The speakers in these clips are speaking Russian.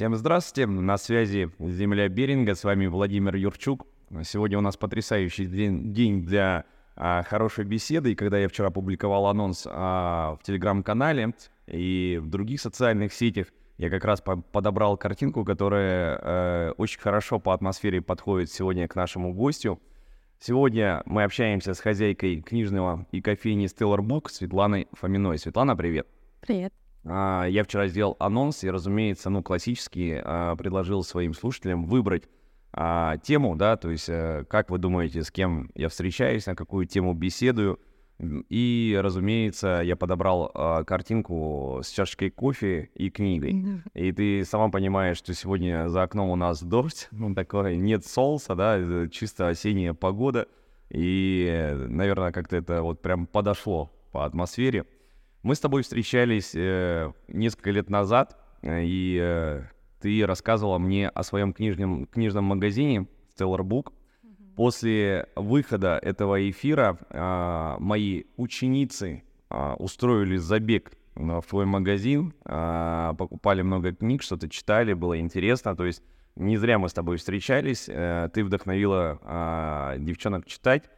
Всем здравствуйте, на связи Земля Беринга, с вами Владимир Юрчук. Сегодня у нас потрясающий день, день для а, хорошей беседы, и когда я вчера публиковал анонс а, в Телеграм-канале и в других социальных сетях, я как раз по подобрал картинку, которая э, очень хорошо по атмосфере подходит сегодня к нашему гостю. Сегодня мы общаемся с хозяйкой книжного и кофейни Stellar Book Светланой Фоминой. Светлана, привет. Привет. А, я вчера сделал анонс и, разумеется, ну, классически а, предложил своим слушателям выбрать а, тему, да, то есть э, как вы думаете, с кем я встречаюсь, на какую тему беседую. И, разумеется, я подобрал картинку с чашечкой кофе и книгой. И ты сама понимаешь, что сегодня за окном у нас дождь, ну, такой, нет солнца, да, э, чисто осенняя погода. И, э, наверное, как-то это вот прям подошло по атмосфере. Мы с тобой встречались э, несколько лет назад, э, и э, ты рассказывала мне о своем книжном, книжном магазине Stellar Book. Mm-hmm. После выхода этого эфира э, мои ученицы э, устроили забег в твой магазин, э, покупали много книг, что-то читали, было интересно. То есть не зря мы с тобой встречались, э, ты вдохновила э, девчонок читать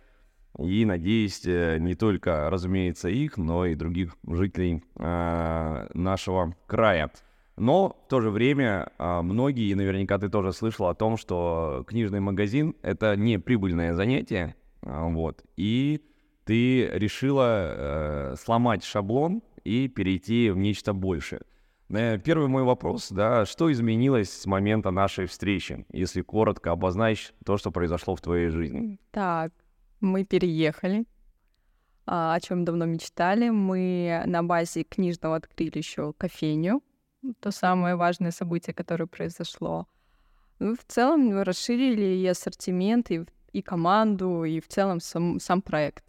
и надеюсь э, не только, разумеется, их, но и других жителей э, нашего края. Но в то же время э, многие, и наверняка ты тоже слышал о том, что книжный магазин — это не прибыльное занятие, э, вот, и ты решила э, сломать шаблон и перейти в нечто большее. Э, первый мой вопрос, да, что изменилось с момента нашей встречи, если коротко обозначить то, что произошло в твоей жизни? Так, мы переехали, а, о чем давно мечтали. Мы на базе книжного открыли еще кофейню. То самое важное событие, которое произошло. Ну, в целом мы расширили и ассортимент, и, и команду, и в целом сам, сам проект.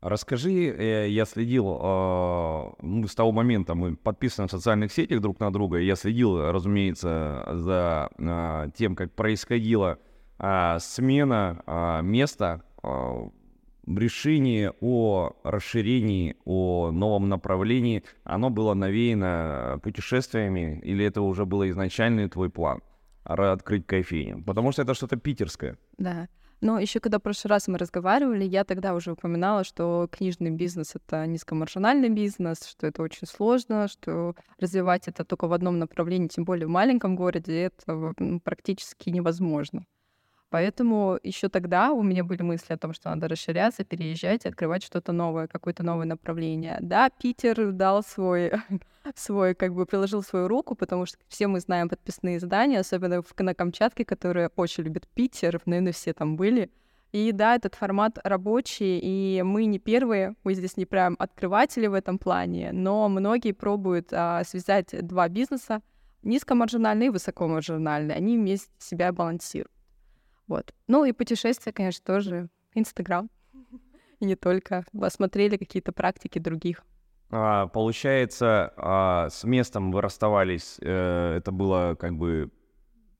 Расскажи, э, я следил, а, ну, с того момента мы подписаны в социальных сетях друг на друга, я следил, разумеется, за а, тем, как происходила смена места решение о расширении, о новом направлении, оно было навеяно путешествиями, или это уже было изначальный твой план открыть кофейню? Потому что это что-то питерское. Да. Но еще когда в прошлый раз мы разговаривали, я тогда уже упоминала, что книжный бизнес — это низкомаржинальный бизнес, что это очень сложно, что развивать это только в одном направлении, тем более в маленьком городе, это практически невозможно. Поэтому еще тогда у меня были мысли о том, что надо расширяться, переезжать, открывать что-то новое, какое-то новое направление. Да, Питер дал свой, свой, как бы приложил свою руку, потому что все мы знаем подписные издания, особенно на Камчатке, которые очень любят Питер, наверное, все там были. И да, этот формат рабочий, и мы не первые, мы здесь не прям открыватели в этом плане, но многие пробуют а, связать два бизнеса, низкомаржинальный и высокомаржинальный, они вместе себя балансируют. Вот. Ну и путешествия, конечно, тоже. Инстаграм. И не только. Посмотрели какие-то практики других. А, получается, а, с местом вы расставались, э, это было как бы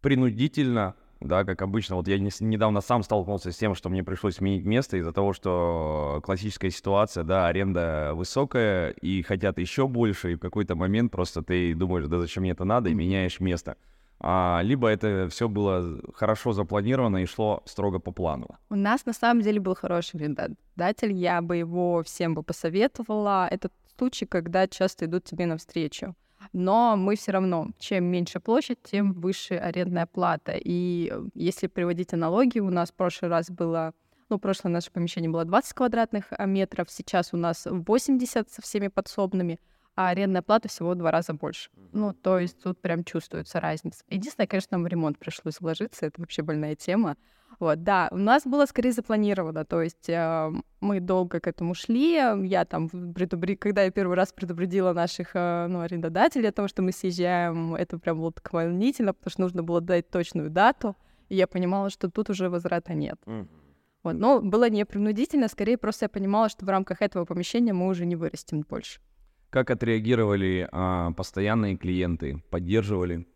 принудительно, да, как обычно. Вот я не, недавно сам столкнулся с тем, что мне пришлось сменить место из-за того, что классическая ситуация, да, аренда высокая и хотят еще больше, и в какой-то момент просто ты думаешь, да зачем мне это надо, и меняешь место либо это все было хорошо запланировано и шло строго по плану. У нас на самом деле был хороший арендодатель, я бы его всем бы посоветовала. Это случай, когда часто идут тебе навстречу. Но мы все равно, чем меньше площадь, тем выше арендная плата. И если приводить аналогию, у нас в прошлый раз было ну, прошлое наше помещение было 20 квадратных а, метров, сейчас у нас 80 со всеми подсобными а арендная плата всего в два раза больше. Ну, то есть тут прям чувствуется разница. Единственное, конечно, нам в ремонт пришлось вложиться, это вообще больная тема. Вот, да, у нас было скорее запланировано, то есть э, мы долго к этому шли, я там, предупред... когда я первый раз предупредила наших э, ну, арендодателей о том, что мы съезжаем, это прям было так волнительно, потому что нужно было дать точную дату, и я понимала, что тут уже возврата нет. Вот, но было не принудительно, скорее просто я понимала, что в рамках этого помещения мы уже не вырастем больше. Как отреагировали а, постоянные клиенты? Поддерживали?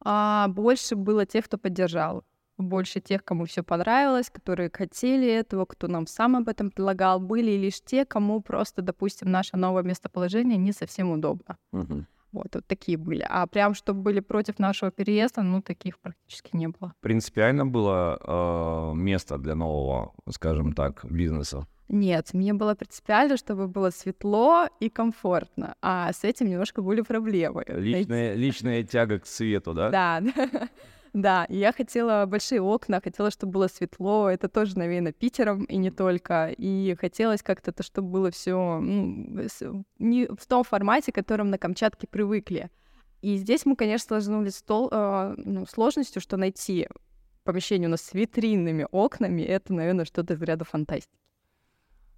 А, больше было тех, кто поддержал. Больше тех, кому все понравилось, которые хотели этого, кто нам сам об этом предлагал. Были лишь те, кому просто, допустим, наше новое местоположение не совсем удобно. Угу. Вот, вот такие были. А прям, чтобы были против нашего переезда, ну, таких практически не было. Принципиально было э, место для нового, скажем так, бизнеса? Нет, мне было принципиально, чтобы было светло и комфортно, а с этим немножко были проблемы. Личная, личная тяга к свету, да? Да, да, я хотела большие окна, хотела, чтобы было светло, это тоже, наверное, Питером и не только, и хотелось как-то, то, чтобы было все ну, не в том формате, к которым на Камчатке привыкли. И здесь мы, конечно, столкнулись с тол- э, ну, сложностью, что найти помещение у нас с витринными окнами, это, наверное, что-то из ряда фантастики.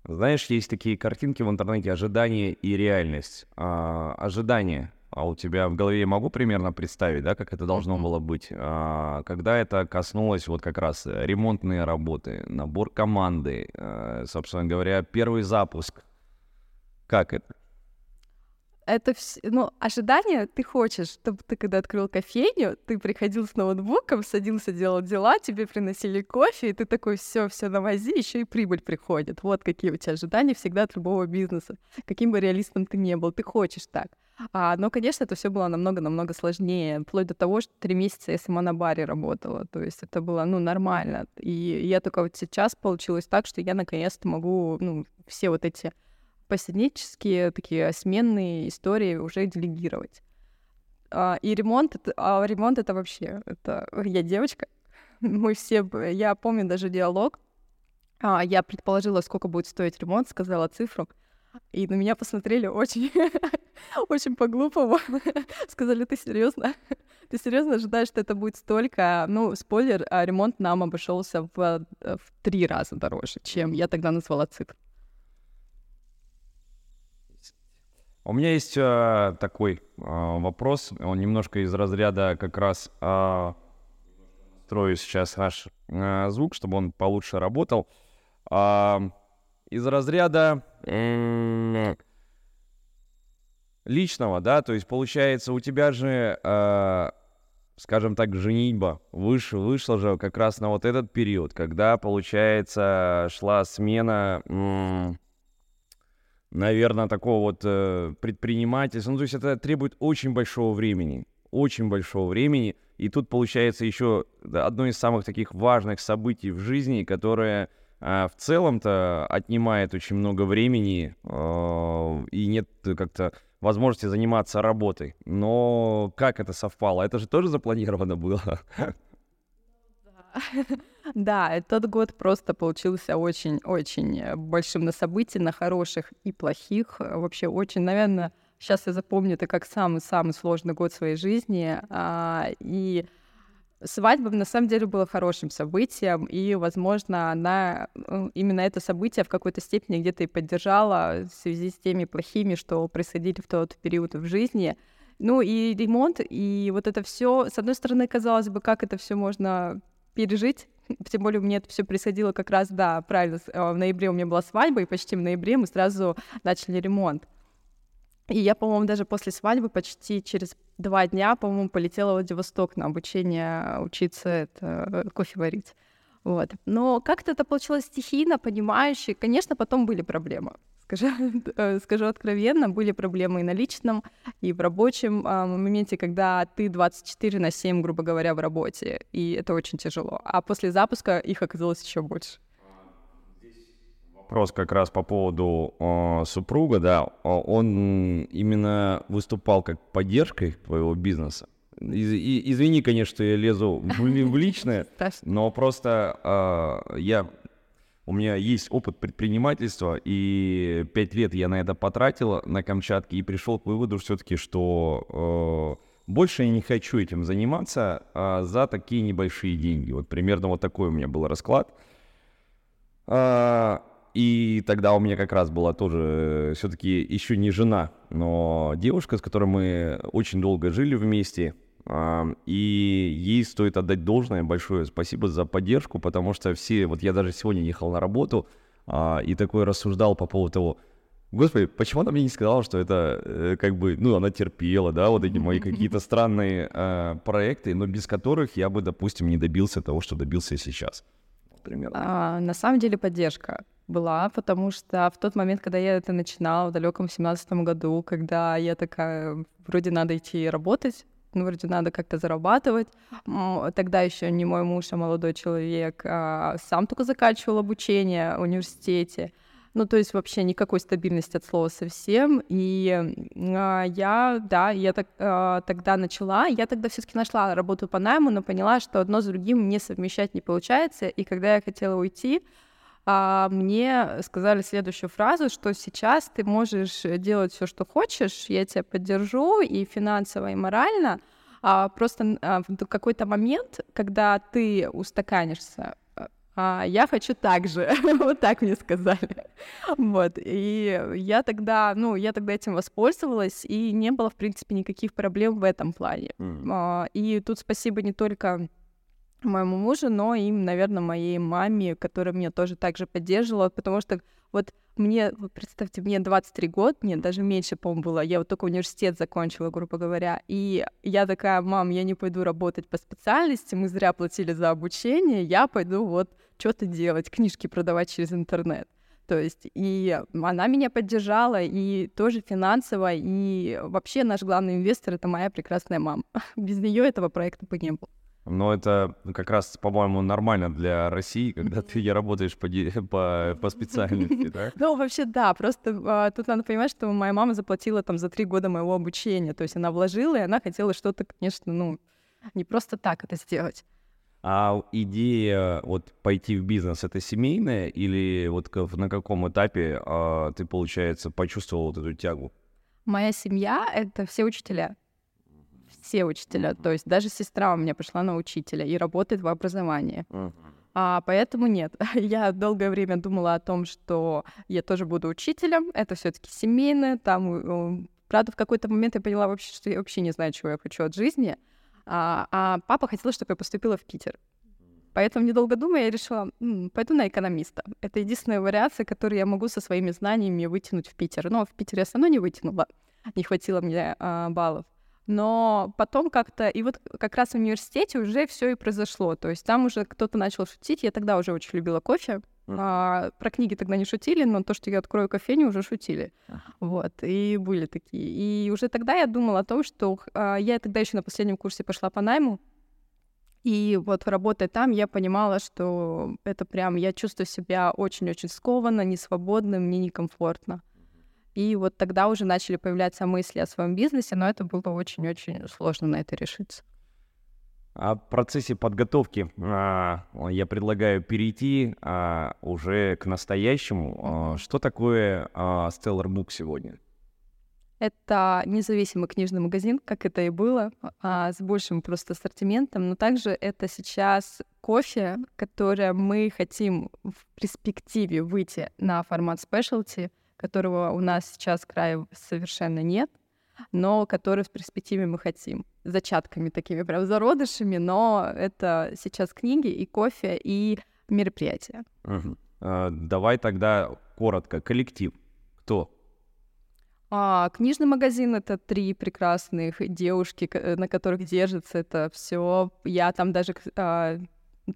Знаешь, есть такие картинки в интернете «Ожидание и реальность». А, ожидание. А у тебя в голове я могу примерно представить, да, как это должно было быть? А, когда это коснулось вот как раз ремонтные работы, набор команды, а, собственно говоря, первый запуск. Как это? Это все, ну, ожидание ты хочешь, чтобы ты, когда открыл кофейню, ты приходил с ноутбуком, садился делать дела, тебе приносили кофе, и ты такой, все, все на мази, еще и прибыль приходит. Вот какие у тебя ожидания всегда от любого бизнеса. Каким бы реалистом ты ни был, ты хочешь так. А, но, конечно, это все было намного-намного сложнее, вплоть до того, что три месяца я сама на баре работала, то есть это было, ну, нормально. И я только вот сейчас получилось так, что я наконец-то могу, ну, все вот эти посреднические такие сменные истории уже делегировать. А, и ремонт, а ремонт это вообще, это я девочка, мы все, я помню даже диалог, а, я предположила, сколько будет стоить ремонт, сказала цифру, и на меня посмотрели очень, очень по-глупому. Сказали, ты серьезно? Ты серьезно ожидаешь, что это будет столько? Ну, спойлер, а ремонт нам обошелся в, в три раза дороже, чем я тогда назвала цифру. У меня есть э, такой э, вопрос, он немножко из разряда как раз э, строю сейчас наш э, звук, чтобы он получше работал. Э, из разряда личного, да, то есть получается у тебя же, э, скажем так, женитьба выш, вышла же как раз на вот этот период, когда, получается, шла смена... Э, наверное, такого вот э, предпринимательства. Ну, то есть это требует очень большого времени, очень большого времени. И тут получается еще одно из самых таких важных событий в жизни, которое э, в целом-то отнимает очень много времени э, и нет как-то возможности заниматься работой. Но как это совпало? Это же тоже запланировано было. Да, этот год просто получился очень-очень э, большим на событий, на хороших и плохих. Вообще очень, наверное, сейчас я запомню это как самый-самый сложный год своей жизни. А, и свадьба на самом деле была хорошим событием, и, возможно, она э, именно это событие в какой-то степени где-то и поддержала в связи с теми плохими, что происходили в тот период в жизни. Ну и ремонт, и вот это все, с одной стороны, казалось бы, как это все можно пережить. Тем более меня это все происходило как раз, да, правильно, э, в ноябре у меня была свадьба, и почти в ноябре мы сразу начали ремонт. И я, по-моему, даже после свадьбы почти через два дня, по-моему, полетела в Владивосток на обучение учиться это, э, кофе варить. Вот. Но как-то это получилось стихийно, понимающе. Конечно, потом были проблемы скажу, э, скажу откровенно, были проблемы и на личном, и в рабочем моменте, когда ты 24 на 7, грубо говоря, в работе, и это очень тяжело. А после запуска их оказалось еще больше. Вопрос как раз по поводу э, супруга, да, он именно выступал как поддержкой твоего бизнеса. Из, и, извини, конечно, что я лезу в, в личное, но просто э, я у меня есть опыт предпринимательства, и пять лет я на это потратил на Камчатке и пришел к выводу все-таки, что э, больше я не хочу этим заниматься а за такие небольшие деньги. Вот примерно вот такой у меня был расклад. А, и тогда у меня как раз была тоже все-таки еще не жена, но девушка, с которой мы очень долго жили вместе. И ей стоит отдать должное большое спасибо за поддержку, потому что все, вот я даже сегодня ехал на работу а, и такой рассуждал по поводу того, Господи, почему она мне не сказала, что это э, как бы, ну, она терпела, да, вот эти мои какие-то странные э, проекты, но без которых я бы, допустим, не добился того, что добился сейчас. примерно? А, на самом деле поддержка была, потому что в тот момент, когда я это начинала в далеком семнадцатом году, когда я такая, вроде надо идти работать, ну, вроде надо как-то зарабатывать. Тогда еще не мой муж, а молодой человек, а сам только заканчивал обучение в университете. Ну, то есть вообще никакой стабильности от слова совсем. И а, я, да, я так, а, тогда начала, я тогда все таки нашла работу по найму, но поняла, что одно с другим не совмещать не получается. И когда я хотела уйти, а, мне сказали следующую фразу, что сейчас ты можешь делать все, что хочешь, я тебя поддержу и финансово, и морально, а просто а, в какой-то момент, когда ты устаканишься, а я хочу так же, вот так мне сказали. Вот, и я тогда, ну, я тогда этим воспользовалась, и не было, в принципе, никаких проблем в этом плане. Mm. И тут спасибо не только моему мужу, но и, наверное, моей маме, которая меня тоже также поддерживала, потому что вот мне, вот представьте, мне 23 года, нет, даже меньше, по-моему, было, я вот только университет закончила, грубо говоря, и я такая, мам, я не пойду работать по специальности, мы зря платили за обучение, я пойду вот что-то делать, книжки продавать через интернет. То есть и она меня поддержала, и тоже финансово, и вообще наш главный инвестор — это моя прекрасная мама. Без нее этого проекта бы не было. Но это как раз, по-моему, нормально для России, когда ты не работаешь по, по, по специальности, да? Ну, вообще, да. Просто а, тут надо понимать, что моя мама заплатила там за три года моего обучения. То есть она вложила, и она хотела что-то, конечно, ну, не просто так это сделать. А идея вот пойти в бизнес это семейная или вот на каком этапе а, ты, получается, почувствовал вот эту тягу? Моя семья это все учителя все учителя. То есть даже сестра у меня пошла на учителя и работает в образовании. А, поэтому нет. Я долгое время думала о том, что я тоже буду учителем. Это все-таки семейное. Там, правда, в какой-то момент я поняла вообще, что я вообще не знаю, чего я хочу от жизни. А, а папа хотел, чтобы я поступила в Питер. Поэтому, недолго думая, я решила, м-м, пойду на экономиста. Это единственная вариация, которую я могу со своими знаниями вытянуть в Питер. Но в Питере я все равно не вытянула. Не хватило мне а, баллов. Но потом как-то, и вот как раз в университете уже все и произошло. То есть там уже кто-то начал шутить. Я тогда уже очень любила кофе. А, про книги тогда не шутили, но то, что я открою кофейню, уже шутили. Вот, и были такие. И уже тогда я думала о том, что а, я тогда еще на последнем курсе пошла по найму. И вот работая там, я понимала, что это прям, я чувствую себя очень-очень скованно, несвободно, мне некомфортно. И вот тогда уже начали появляться мысли о своем бизнесе, но это было очень-очень сложно на это решиться. О процессе подготовки а, я предлагаю перейти а, уже к настоящему. А, что такое а, Stellar Book сегодня? Это независимый книжный магазин, как это и было, а, с большим просто ассортиментом, но также это сейчас кофе, которое мы хотим в перспективе выйти на формат specialty — которого у нас сейчас края совершенно нет, но который в перспективе мы хотим. Зачатками такими, прям зародышами, но это сейчас книги и кофе, и мероприятия. Угу. А, давай тогда коротко. Коллектив. Кто? А, книжный магазин это три прекрасных девушки, на которых держится это все. Я там даже а,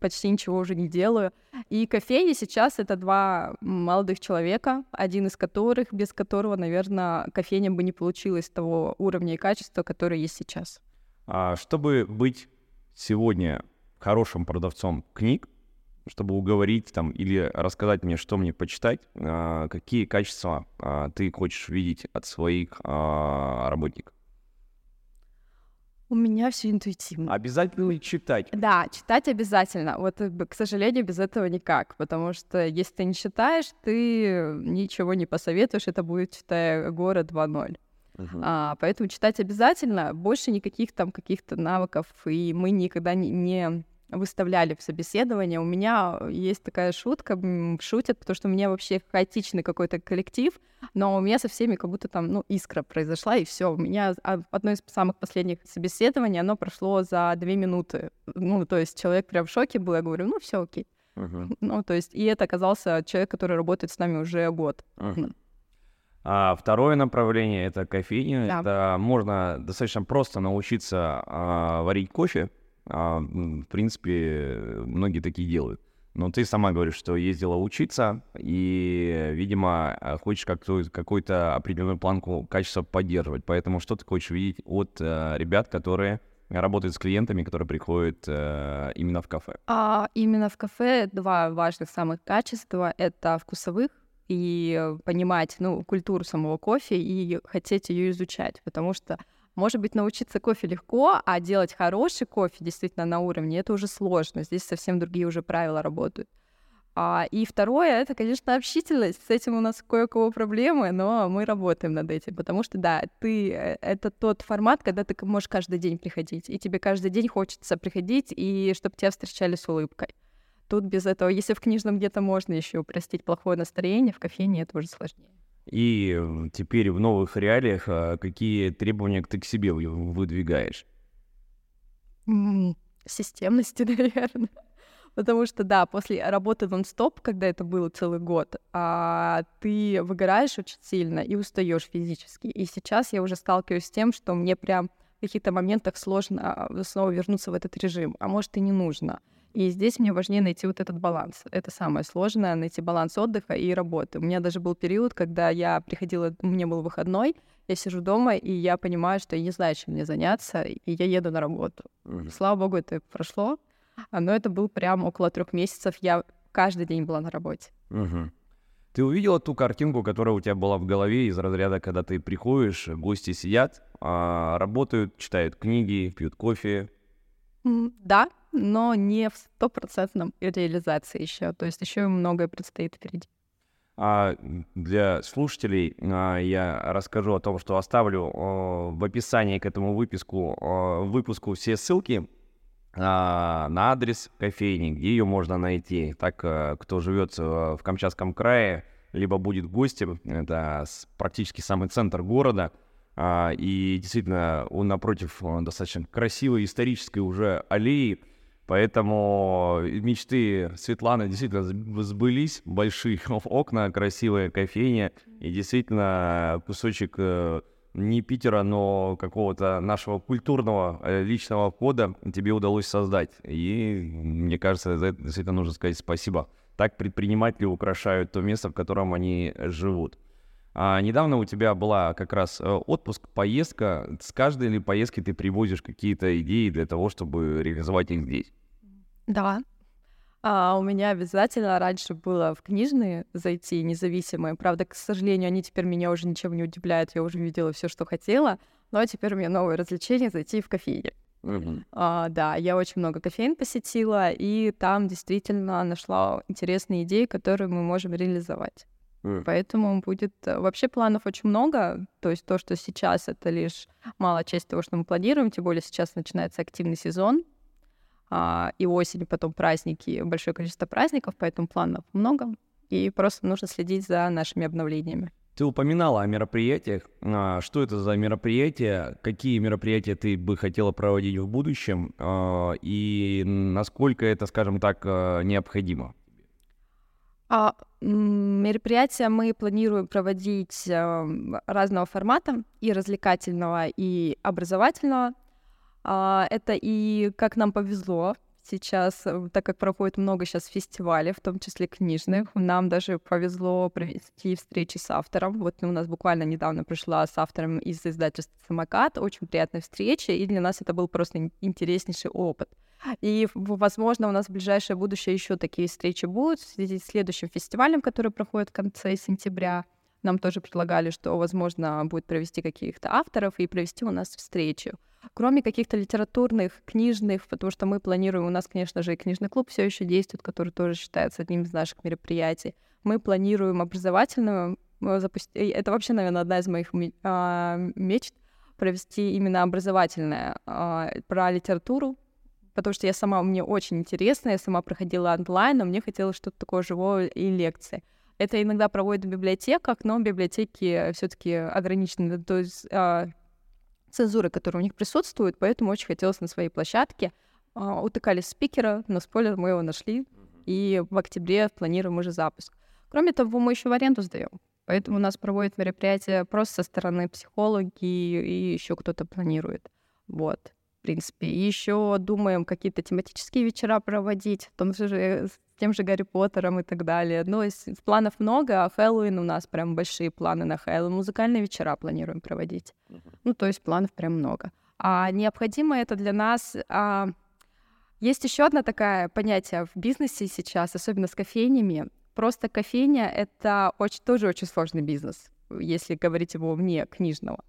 почти ничего уже не делаю. И кофейни сейчас это два молодых человека, один из которых, без которого, наверное, кофейня бы не получилась того уровня и качества, которое есть сейчас. А чтобы быть сегодня хорошим продавцом книг, чтобы уговорить там или рассказать мне, что мне почитать, а, какие качества а, ты хочешь видеть от своих работников? У меня все интуитивно. Обязательно читать. Да, читать обязательно. Вот, э, к сожалению, без этого никак. Потому что если ты не читаешь, ты ничего не посоветуешь. Это будет, читая «Город 2.0». Uh-huh. А, поэтому читать обязательно. Больше никаких там каких-то навыков. И мы никогда не, не выставляли в собеседование. У меня есть такая шутка, шутят, потому что у меня вообще хаотичный какой-то коллектив, но у меня со всеми как будто там, ну, искра произошла, и все. У меня одно из самых последних собеседований, оно прошло за две минуты. Ну, то есть человек прям в шоке был, я говорю, ну, все окей. Uh-huh. Ну, то есть, и это оказался человек, который работает с нами уже год. Uh-huh. А второе направление это кофейня. Да. Это можно достаточно просто научиться а, варить кофе а, в принципе, многие такие делают. Но ты сама говоришь, что ездила учиться, и, видимо, э, хочешь как-то, какую-то определенную планку качества поддерживать. Поэтому что ты хочешь видеть от э, ребят, которые работают с клиентами, которые приходят э, именно в кафе? А, именно в кафе два важных самых качества — это вкусовых и понимать, ну, культуру самого кофе и хотеть ее изучать, потому что может быть, научиться кофе легко, а делать хороший кофе действительно на уровне, это уже сложно. Здесь совсем другие уже правила работают. А, и второе, это, конечно, общительность. С этим у нас кое-кого проблемы, но мы работаем над этим, потому что, да, ты э, — это тот формат, когда ты можешь каждый день приходить, и тебе каждый день хочется приходить, и чтобы тебя встречали с улыбкой. Тут без этого, если в книжном где-то можно еще простить плохое настроение, в кофейне это уже сложнее. И теперь в новых реалиях а, какие требования ты к себе выдвигаешь? Системности, наверное. Потому что, да, после работы нон-стоп, когда это было целый год, а, ты выгораешь очень сильно и устаешь физически. И сейчас я уже сталкиваюсь с тем, что мне прям в каких-то моментах сложно а, снова вернуться в этот режим, а может и не нужно. И здесь мне важнее найти вот этот баланс. Это самое сложное, найти баланс отдыха и работы. У меня даже был период, когда я приходила, у меня был выходной, я сижу дома, и я понимаю, что я не знаю, чем мне заняться, и я еду на работу. Mm-hmm. Слава богу, это прошло, но это был прям около трех месяцев. Я каждый день была на работе. Mm-hmm. Ты увидела ту картинку, которая у тебя была в голове из разряда, когда ты приходишь, гости сидят, а, работают, читают книги, пьют кофе. Да, но не в стопроцентном реализации еще. То есть еще многое предстоит впереди. А для слушателей а, я расскажу о том, что оставлю а, в описании к этому выпуску, а, выпуску все ссылки а, на адрес кофейни, где ее можно найти. Так, а, кто живет в Камчатском крае, либо будет гостем, это практически самый центр города, а, и действительно он напротив достаточно красивой исторической уже аллеи, Поэтому мечты Светланы действительно сбылись. Большие окна, красивая кофейня и действительно кусочек э, не Питера, но какого-то нашего культурного э, личного кода тебе удалось создать. И мне кажется, за это действительно нужно сказать спасибо. Так предприниматели украшают то место, в котором они живут. А недавно у тебя была как раз э, отпуск, поездка. С каждой ли поездки ты привозишь какие-то идеи для того, чтобы реализовать их здесь? Да. А у меня обязательно раньше было в книжные зайти, независимые. Правда, к сожалению, они теперь меня уже ничем не удивляют. Я уже видела все, что хотела. Но теперь у меня новое развлечение — зайти в кофейни. Mm-hmm. А, да, я очень много кофеин посетила, и там действительно нашла интересные идеи, которые мы можем реализовать. Mm. Поэтому будет... Э, вообще планов очень много. То есть то, что сейчас, это лишь малая часть того, что мы планируем. Тем более сейчас начинается активный сезон. А, и осень, потом праздники, большое количество праздников, поэтому планов много. И просто нужно следить за нашими обновлениями. Ты упоминала о мероприятиях. А, что это за мероприятия? Какие мероприятия ты бы хотела проводить в будущем? А, и насколько это, скажем так, необходимо? А, мероприятия мы планируем проводить а, разного формата, и развлекательного, и образовательного. А, это и как нам повезло сейчас, э, так как проходит много сейчас фестивалей, в том числе книжных, нам даже повезло провести встречи с автором. Вот у нас буквально недавно пришла с автором из издательства «Самокат», очень приятная встреча, и для нас это был просто интереснейший опыт. И, возможно, у нас в ближайшее будущее еще такие встречи будут в связи с следующим фестивалем, который проходит в конце сентября. Нам тоже предлагали, что, возможно, будет провести каких-то авторов и провести у нас встречу. Кроме каких-то литературных, книжных, потому что мы планируем, у нас, конечно же, и книжный клуб все еще действует, который тоже считается одним из наших мероприятий. Мы планируем образовательную запустить. Это вообще, наверное, одна из моих а, мечт провести именно образовательное а, про литературу, потому что я сама, мне очень интересно, я сама проходила онлайн, но мне хотелось что-то такое живое и лекции. Это иногда проводят в библиотеках, но библиотеки все таки ограничены, то есть а, цензуры, которая у них присутствует, поэтому очень хотелось на своей площадке. А, утыкали спикера, но спойлер, мы его нашли, и в октябре планируем уже запуск. Кроме того, мы еще в аренду сдаем. Поэтому у нас проводят мероприятия просто со стороны психологи и еще кто-то планирует. Вот. Принципе. И еще думаем какие-то тематические вечера проводить, в том же с тем же Гарри Поттером и так далее. Ну, планов много, а Хэллоуин у нас прям большие планы на Хэллоуин. Музыкальные вечера планируем проводить. Ну, то есть планов прям много. А необходимо это для нас... А... Есть еще одна такая понятие в бизнесе сейчас, особенно с кофейнями. Просто кофейня — это очень, тоже очень сложный бизнес, если говорить его вне книжного.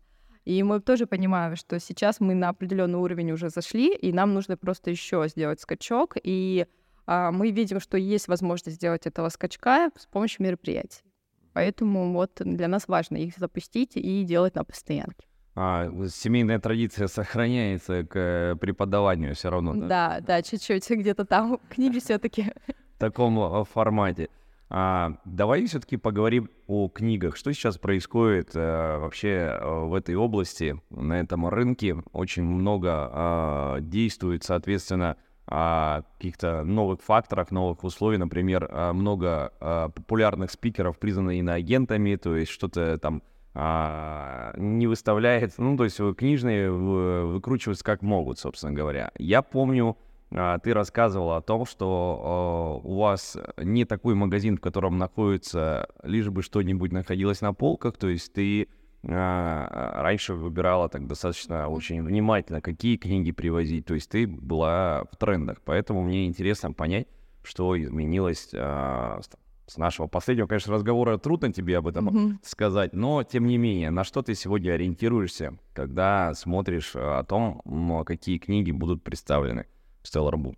И мы тоже понимаем, что сейчас мы на определенный уровень уже зашли, и нам нужно просто еще сделать скачок. И а, мы видим, что есть возможность сделать этого скачка с помощью мероприятий. Поэтому вот для нас важно их запустить и делать на постоянке. А, семейная традиция сохраняется к э, преподаванию все равно. Да, да, да чуть-чуть где-то там книги все-таки. В таком э, формате. А, давай все-таки поговорим о книгах. Что сейчас происходит а, вообще а, в этой области, на этом рынке? Очень много а, действует, соответственно, о каких-то новых факторах, новых условий. Например, а, много а, популярных спикеров признаны иноагентами, то есть что-то там а, не выставляется. Ну, то есть книжные выкручиваются как могут, собственно говоря. Я помню, а, ты рассказывала о том, что у вас не такой магазин, в котором находится, лишь бы что-нибудь находилось на полках, то есть ты а, раньше выбирала так достаточно очень внимательно, какие книги привозить, то есть ты была в трендах, поэтому мне интересно понять, что изменилось а, с нашего последнего, конечно, разговора. Трудно тебе об этом mm-hmm. сказать, но тем не менее, на что ты сегодня ориентируешься, когда смотришь о том, какие книги будут представлены? Stellar Book?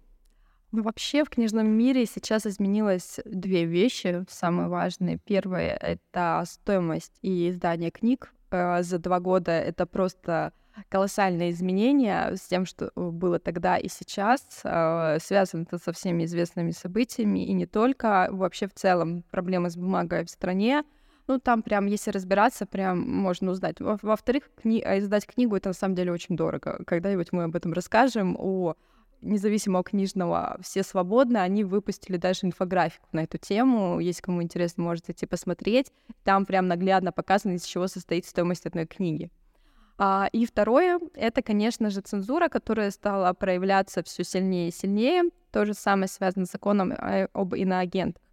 Ну, вообще в книжном мире сейчас изменилось две вещи, самые важные. Первое — это стоимость и издание книг. Э, за два года это просто колоссальные изменения с тем, что было тогда и сейчас. Э, связано это со всеми известными событиями, и не только. Вообще в целом проблемы с бумагой в стране. Ну, там прям, если разбираться, прям можно узнать. Во-вторых, кни- издать книгу — это на самом деле очень дорого. Когда-нибудь мы об этом расскажем, независимого книжного «Все свободны», они выпустили даже инфографику на эту тему. Если кому интересно, можете идти посмотреть. Там прям наглядно показано, из чего состоит стоимость одной книги. А, и второе — это, конечно же, цензура, которая стала проявляться все сильнее и сильнее. То же самое связано с законом э, об иноагентах.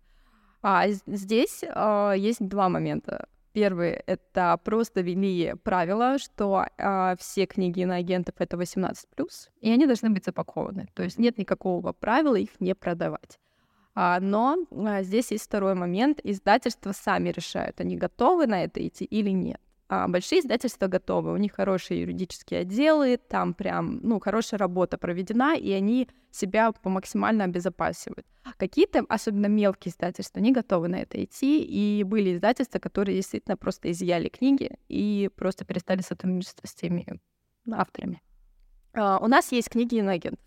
А здесь а, есть два момента. Первый — это просто ввели правило, что а, все книги иноагентов — это 18+, и они должны быть запакованы. То есть нет никакого правила их не продавать. А, но а, здесь есть второй момент. Издательства сами решают, они готовы на это идти или нет. А большие издательства готовы, у них хорошие юридические отделы, там прям, ну, хорошая работа проведена, и они себя максимально обезопасивают. Какие-то, особенно мелкие издательства, не готовы на это идти, и были издательства, которые действительно просто изъяли книги и просто перестали сотрудничать с теми авторами. Uh, у нас есть книги иноагентов.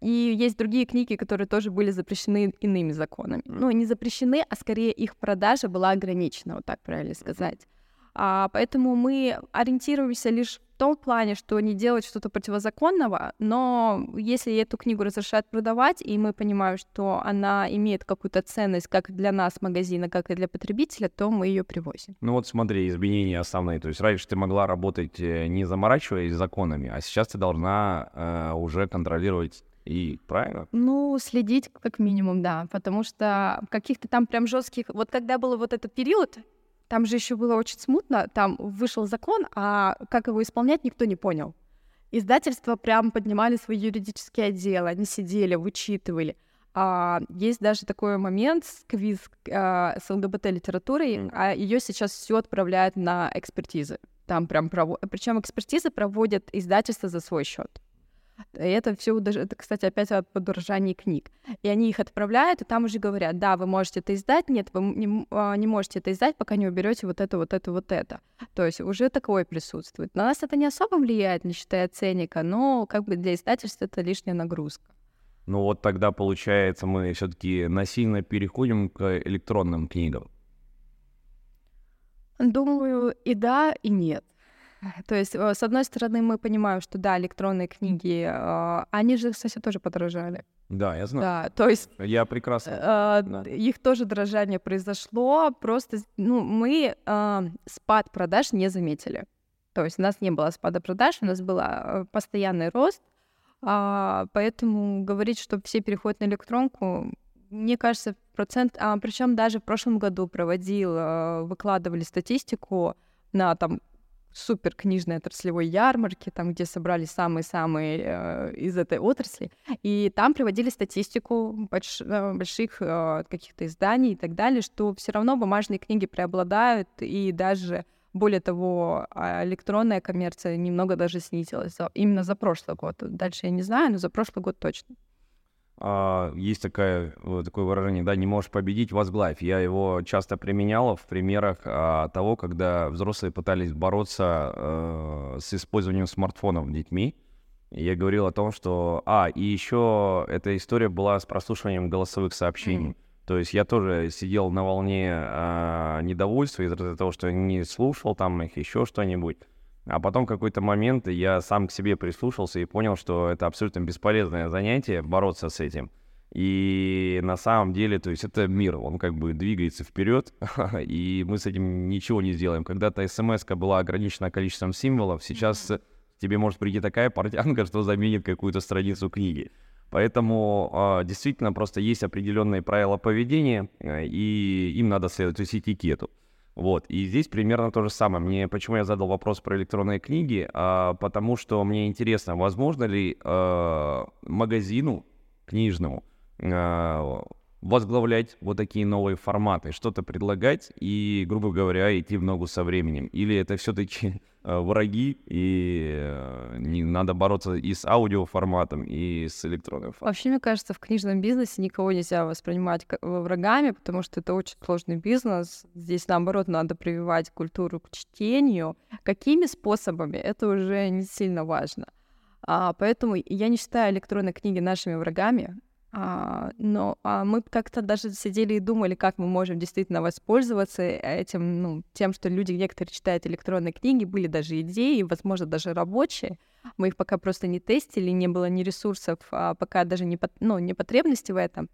И есть другие книги, которые тоже были запрещены иными законами. Ну, не запрещены, а скорее их продажа была ограничена, вот так правильно сказать. А, поэтому мы ориентируемся лишь в том плане, что не делать что-то противозаконного, но если эту книгу разрешают продавать, и мы понимаем, что она имеет какую-то ценность как для нас, магазина, как и для потребителя, то мы ее привозим. Ну вот смотри, изменения основные. То есть раньше ты могла работать э, не заморачиваясь законами, а сейчас ты должна э, уже контролировать и правильно? Ну, следить как минимум, да, потому что каких-то там прям жестких... Вот когда был вот этот период, там же еще было очень смутно, там вышел закон, а как его исполнять никто не понял. Издательства прям поднимали свои юридические отделы, они сидели, вычитывали. А, есть даже такой момент с квиз а, с ЛГБТ-литературой, mm. а ее сейчас все отправляют на экспертизы. Там прям прово... Причем экспертизы проводят издательства за свой счет. И это все, это, кстати, опять о подорожании книг. И они их отправляют, и там уже говорят, да, вы можете это издать, нет, вы не, а, не можете это издать, пока не уберете вот это, вот это, вот это. То есть уже такое присутствует. На нас это не особо влияет, не считая ценника, но как бы для издательства это лишняя нагрузка. Ну вот тогда, получается, мы все-таки насильно переходим к электронным книгам. Думаю, и да, и нет. То есть, э, с одной стороны, мы понимаем, что да, электронные книги, а, они же, кстати, тоже подорожали. Да, я знаю. Да, то есть... Я прекрасно. Э, да. Их тоже дорожание произошло, просто, ну, мы э, спад продаж не заметили. То есть у нас не было спада продаж, у нас был э, постоянный рост, а, поэтому говорить, что все переходят на электронку, мне кажется, процент, а, причем даже в прошлом году проводил, а, выкладывали статистику на там супер книжной отраслевой ярмарке, там, где собрались самые-самые э, из этой отрасли, и там приводили статистику больш, э, больших э, каких-то изданий и так далее, что все равно бумажные книги преобладают, и даже более того, а, электронная коммерция немного даже снизилась именно за прошлый год. Дальше я не знаю, но за прошлый год точно. А, есть такое, такое выражение, да, не можешь победить, возглавь. Я его часто применял в примерах а, того, когда взрослые пытались бороться а, с использованием смартфонов детьми. Я говорил о том, что... А, и еще эта история была с прослушиванием голосовых сообщений. Mm. То есть я тоже сидел на волне а, недовольства из-за того, что не слушал там их, еще что-нибудь. А потом в какой-то момент я сам к себе прислушался и понял, что это абсолютно бесполезное занятие бороться с этим. И на самом деле, то есть это мир, он как бы двигается вперед, и мы с этим ничего не сделаем. Когда-то смс была ограничена количеством символов, сейчас тебе может прийти такая портянка, что заменит какую-то страницу книги. Поэтому э, действительно просто есть определенные правила поведения, э, и им надо следовать, то есть этикету. Вот, и здесь примерно то же самое. Мне, почему я задал вопрос про электронные книги? А, потому что мне интересно, возможно ли а, магазину книжному а, возглавлять вот такие новые форматы, что-то предлагать и, грубо говоря, идти в ногу со временем? Или это все-таки Э, враги, и не надо бороться и с аудиоформатом, и с электронным форматом. Вообще, мне кажется, в книжном бизнесе никого нельзя воспринимать врагами, потому что это очень сложный бизнес. Здесь, наоборот, надо прививать культуру к чтению. Какими способами, это уже не сильно важно. А, поэтому я не считаю электронные книги нашими врагами. А, но а мы как-то даже сидели и думали, как мы можем действительно воспользоваться этим, ну, тем, что люди некоторые читают электронные книги, были даже идеи, возможно, даже рабочие. Мы их пока просто не тестили, не было ни ресурсов, а пока даже не, ну, не потребности в этом.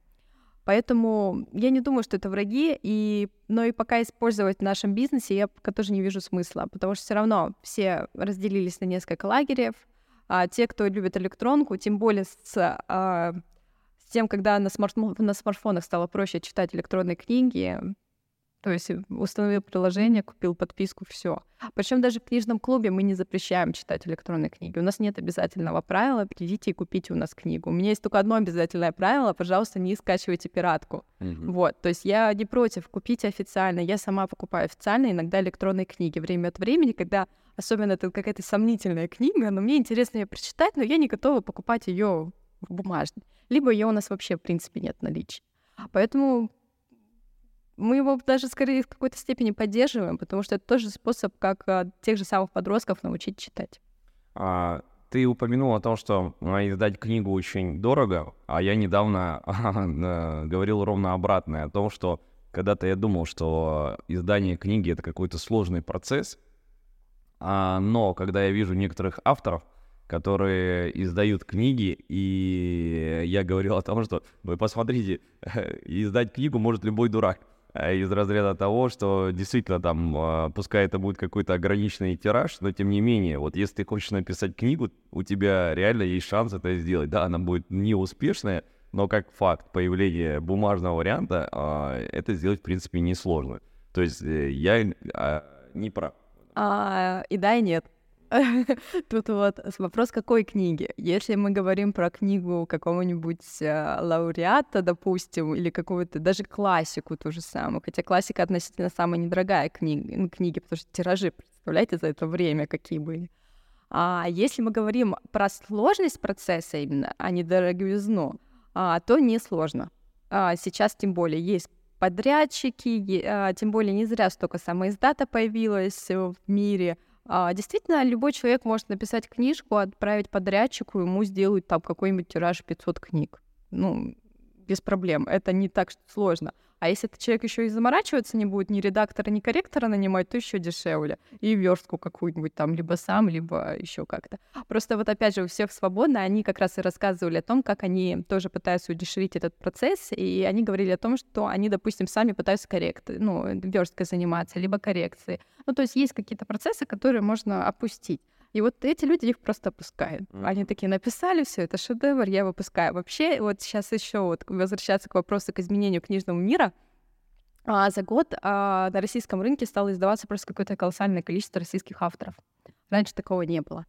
Поэтому я не думаю, что это враги, и, но и пока использовать в нашем бизнесе я пока тоже не вижу смысла, потому что все равно все разделились на несколько лагерев, а те, кто любит электронку, тем более с а, тем, когда на, смарт на смартфонах стало проще читать электронные книги, то есть установил приложение, купил подписку, все. Причем даже в книжном клубе мы не запрещаем читать электронные книги. У нас нет обязательного правила придите и купите у нас книгу. У меня есть только одно обязательное правило: пожалуйста, не скачивайте пиратку. Mm-hmm. Вот, то есть я не против, купите официально. Я сама покупаю официально иногда электронные книги время от времени, когда особенно это какая-то сомнительная книга, но мне интересно ее прочитать, но я не готова покупать ее бумажной либо ее у нас вообще, в принципе, нет наличия. Поэтому мы его даже скорее в какой-то степени поддерживаем, потому что это тоже способ, как а, тех же самых подростков научить читать. А, ты упомянул о том, что издать книгу очень дорого, а я недавно говорил ровно обратное, о том, что когда-то я думал, что издание книги — это какой-то сложный процесс, а, но когда я вижу некоторых авторов, которые издают книги, и я говорил о том, что вы посмотрите, издать книгу может любой дурак. А из разряда того, что действительно там, а, пускай это будет какой-то ограниченный тираж, но тем не менее, вот если ты хочешь написать книгу, у тебя реально есть шанс это сделать. Да, она будет неуспешная, но как факт появления бумажного варианта, а, это сделать, в принципе, несложно. То есть э, я не прав. А, и да, и нет. Тут вот вопрос какой книги. Если мы говорим про книгу какого-нибудь э, лауреата, допустим, или какую-то даже классику ту же самую, хотя классика относительно самая недорогая книга, книги, потому что тиражи, представляете, за это время какие были. А если мы говорим про сложность процесса именно, а не дороговизну, а, то несложно. А, сейчас тем более есть подрядчики, а, тем более не зря столько самоиздата появилось в мире — а, действительно, любой человек может написать книжку, отправить подрядчику, ему сделают там какой-нибудь тираж 500 книг. Ну, без проблем. Это не так сложно. А если этот человек еще и заморачиваться не будет, ни редактора, ни корректора нанимать, то еще дешевле. И верстку какую-нибудь там либо сам, либо еще как-то. Просто вот опять же у всех свободно, они как раз и рассказывали о том, как они тоже пытаются удешевить этот процесс, и они говорили о том, что они, допустим, сами пытаются корректы, ну, версткой заниматься, либо коррекции. Ну, то есть есть какие-то процессы, которые можно опустить. И вот эти люди их просто опускают. Mm-hmm. Они такие написали все, это шедевр, я выпускаю. Вообще, вот сейчас еще вот возвращаться к вопросу к изменению книжного мира. А, за год а, на российском рынке стало издаваться просто какое-то колоссальное количество российских авторов. Раньше такого не было.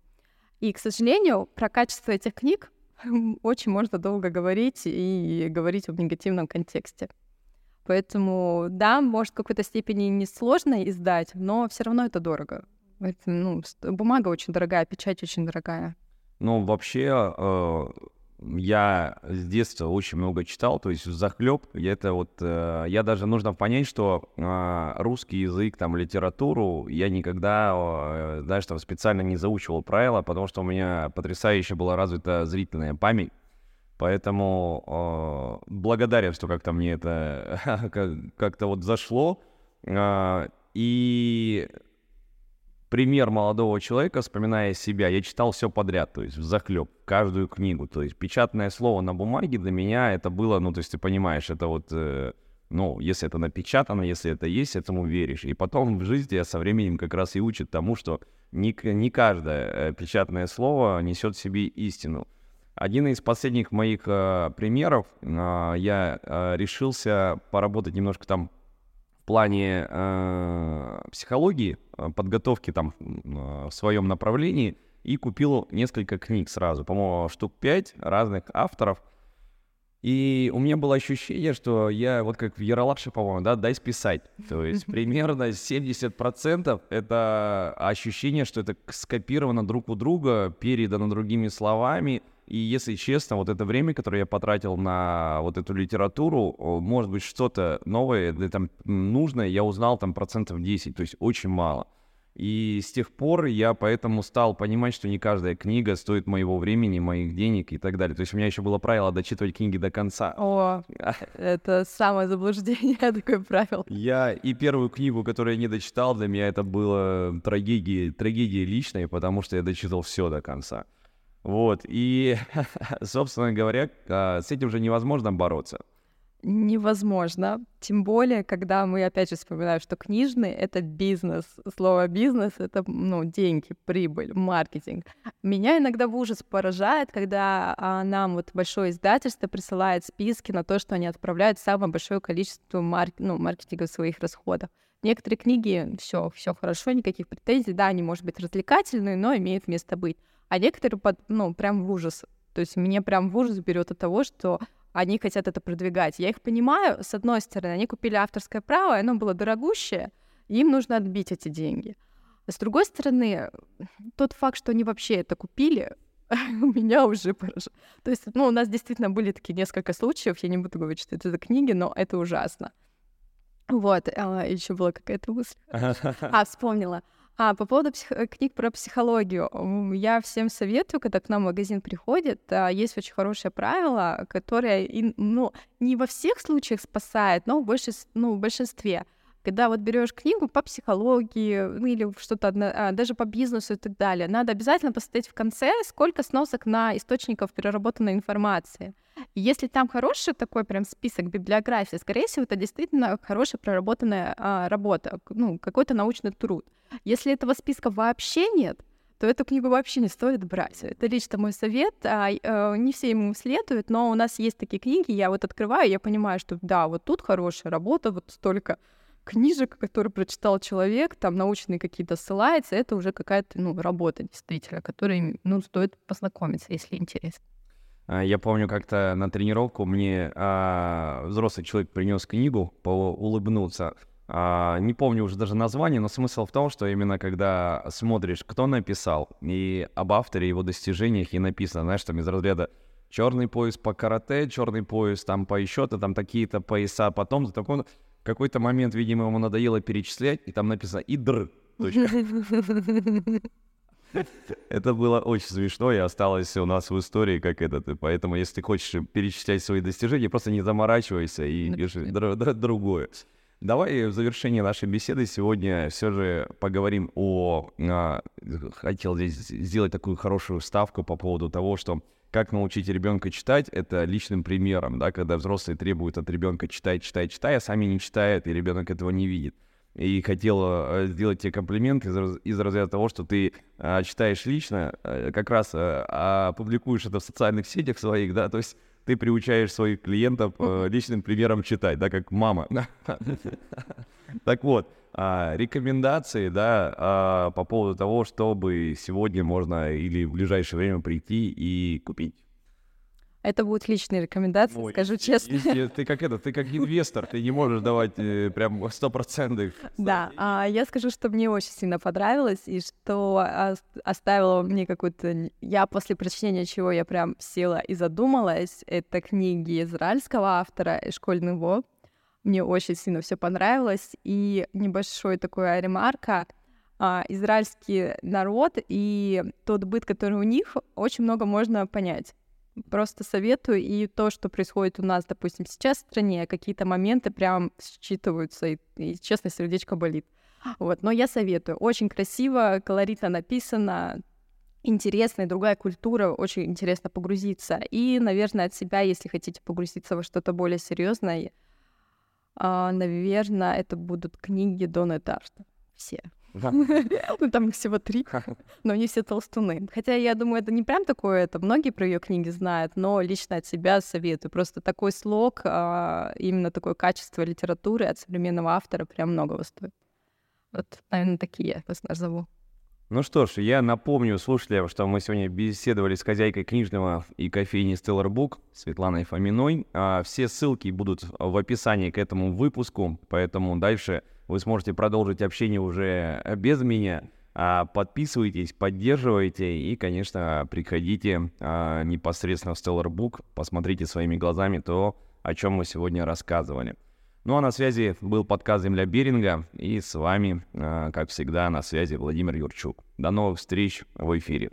И, к сожалению, про качество этих книг очень можно долго говорить и говорить в негативном контексте. Поэтому, да, может, в какой-то степени несложно издать, но все равно это дорого. Это, ну, бумага очень дорогая, печать очень дорогая. Ну, вообще, э, я с детства очень много читал, то есть захлеб. Это вот, э, я даже нужно понять, что э, русский язык, там, литературу я никогда, э, знаешь, там специально не заучивал правила, потому что у меня потрясающе была развита зрительная память. Поэтому э, благодарен, что как-то мне это как-то вот зашло. Э, и пример молодого человека, вспоминая себя, я читал все подряд, то есть в захлеб, каждую книгу. То есть печатное слово на бумаге для меня это было, ну, то есть ты понимаешь, это вот, э, ну, если это напечатано, если это есть, этому веришь. И потом в жизни я со временем как раз и учит тому, что не, не каждое э, печатное слово несет в себе истину. Один из последних моих э, примеров, э, я э, решился поработать немножко там плане э, психологии, э, подготовки там э, в своем направлении и купил несколько книг сразу, по-моему, штук пять разных авторов. И у меня было ощущение, что я вот как в Яралаше, по-моему, да, дай списать. То есть примерно 70% это ощущение, что это скопировано друг у друга, передано другими словами — и если честно, вот это время, которое я потратил на вот эту литературу, может быть, что-то новое, да, там, нужное, я узнал там процентов 10, то есть очень мало. И с тех пор я поэтому стал понимать, что не каждая книга стоит моего времени, моих денег и так далее. То есть у меня еще было правило дочитывать книги до конца. О, это самое заблуждение, такое правило. Я и первую книгу, которую я не дочитал, для меня это было трагедия, трагедия личная, потому что я дочитал все до конца. Вот, и, собственно говоря, а, с этим же невозможно бороться. Невозможно. Тем более, когда мы опять же вспоминаем, что книжный — это бизнес. Слово «бизнес» — это ну, деньги, прибыль, маркетинг. Меня иногда в ужас поражает, когда а, нам вот большое издательство присылает списки на то, что они отправляют самое большое количество марк... ну, маркетинга своих расходов. Некоторые книги все, все хорошо, никаких претензий, да, они, может быть, развлекательные, но имеют место быть а некоторые, под, ну, прям в ужас. То есть мне прям в ужас берет от того, что они хотят это продвигать. Я их понимаю, с одной стороны, они купили авторское право, и оно было дорогущее, им нужно отбить эти деньги. А с другой стороны, тот факт, что они вообще это купили, меня уже поражает. То есть, ну, у нас действительно были такие несколько случаев, я не буду говорить, что это за книги, но это ужасно. Вот, а, еще была какая-то мысль. А, вспомнила. А, по поводу псих... Э, книг про психологию. Я всем советую, когда к нам магазин приходит, а, есть очень хорошее правило, которое, ну, не во всех случаях спасает, но в, больше, ну, в большинстве когда вот берешь книгу по психологии ну, или что-то а, даже по бизнесу и так далее, надо обязательно посмотреть в конце, сколько сносок на источников переработанной информации. Если там хороший такой прям список библиографии, скорее всего, это действительно хорошая проработанная а, работа, ну, какой-то научный труд. Если этого списка вообще нет, то эту книгу вообще не стоит брать. Это лично мой совет. А, э, не все ему следуют, но у нас есть такие книги, я вот открываю, я понимаю, что да, вот тут хорошая работа, вот столько книжек, которые прочитал человек, там научные какие-то ссылается, это уже какая-то, ну, работа действительно, которой, ну, стоит познакомиться, если интересно. А, я помню, как-то на тренировку мне а, взрослый человек принес книгу по улыбнуться. А, не помню уже даже название, но смысл в том, что именно когда смотришь, кто написал, и об авторе, его достижениях и написано, знаешь, там из разряда черный пояс по карате, черный пояс там по еще-то, там такие-то пояса, потом такой какой-то момент, видимо, ему надоело перечислять, и там написано «идр». Это было очень смешно и осталось у нас в истории как этот. Поэтому, если ты хочешь перечислять свои достижения, просто не заморачивайся и пиши другое. Давай в завершении нашей беседы сегодня все же поговорим о... А, хотел здесь сделать такую хорошую ставку по поводу того, что как научить ребенка читать, это личным примером, да, когда взрослые требуют от ребенка читать, читать, читать, а сами не читают, и ребенок этого не видит. И хотел э, сделать тебе комплимент из, из разряда того, что ты а, читаешь лично, а, как раз а, публикуешь это в социальных сетях своих, да, то есть ты приучаешь своих клиентов а, личным примером читать, да, как мама. Так вот, а, рекомендации, да, а, по поводу того, чтобы сегодня можно или в ближайшее время прийти и купить. Это будут личные рекомендации, Ой, скажу честно. Если, ты как это, ты как инвестор, ты не можешь давать э, прям стопроцентных. Да, а, я скажу, что мне очень сильно понравилось, и что оставило мне какую-то... Я после прочтения чего я прям села и задумалась, это книги израильского автора Школьный Воб. Мне очень сильно все понравилось. И небольшой такой ремарка. А, израильский народ и тот быт, который у них, очень много можно понять. Просто советую, и то, что происходит у нас, допустим, сейчас в стране, какие-то моменты прям считываются, и, и честно, сердечко болит. Вот, но я советую. Очень красиво, колоритно написано, интересная другая культура, очень интересно погрузиться. И, наверное, от себя, если хотите погрузиться во что-то более серьезное, а, наверное, это будут книги Дона Тарта. Все. Ну, там всего три, но они все толстуны. Хотя, я думаю, это не прям такое, это многие про ее книги знают, но лично от себя советую. Просто такой слог, а, именно такое качество литературы от современного автора прям многого стоит. Вот, наверное, такие я вас назову. Ну что ж, я напомню слушателям, что мы сегодня беседовали с хозяйкой книжного и кофейни Stellar Book Светланой Фоминой. А все ссылки будут в описании к этому выпуску, поэтому дальше вы сможете продолжить общение уже без меня. А подписывайтесь, поддерживайте и, конечно, приходите а, непосредственно в Stellar Book, посмотрите своими глазами то, о чем мы сегодня рассказывали. Ну а на связи был подкаст «Земля Беринга» и с вами, а, как всегда, на связи Владимир Юрчук. До новых встреч в эфире.